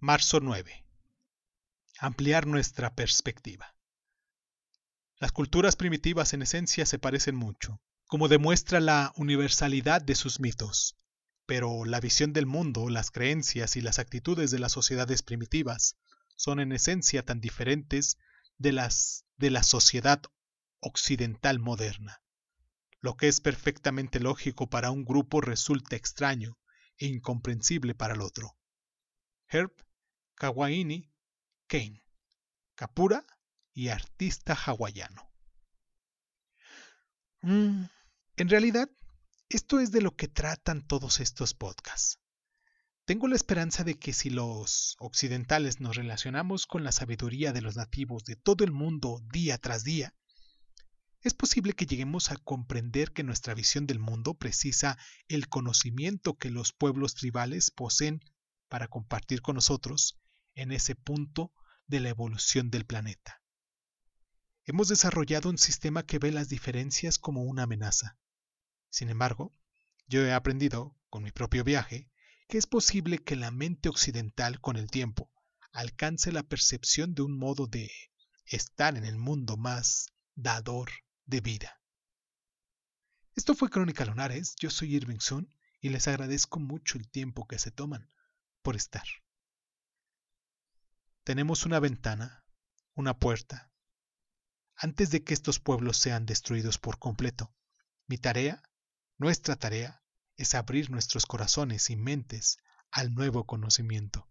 Marzo 9. Ampliar nuestra perspectiva. Las culturas primitivas en esencia se parecen mucho, como demuestra la universalidad de sus mitos, pero la visión del mundo, las creencias y las actitudes de las sociedades primitivas son en esencia tan diferentes de las de la sociedad occidental moderna. Lo que es perfectamente lógico para un grupo resulta extraño e incomprensible para el otro. Herb Kawaini Kane, Kapura y artista hawaiano. Mm, en realidad, esto es de lo que tratan todos estos podcasts. Tengo la esperanza de que si los occidentales nos relacionamos con la sabiduría de los nativos de todo el mundo día tras día, es posible que lleguemos a comprender que nuestra visión del mundo precisa el conocimiento que los pueblos tribales poseen para compartir con nosotros en ese punto de la evolución del planeta. Hemos desarrollado un sistema que ve las diferencias como una amenaza. Sin embargo, yo he aprendido, con mi propio viaje, que es posible que la mente occidental con el tiempo alcance la percepción de un modo de estar en el mundo más dador de vida. Esto fue Crónica Lunares, yo soy Irving Sun y les agradezco mucho el tiempo que se toman por estar. Tenemos una ventana, una puerta, antes de que estos pueblos sean destruidos por completo. Mi tarea, nuestra tarea, es abrir nuestros corazones y mentes al nuevo conocimiento.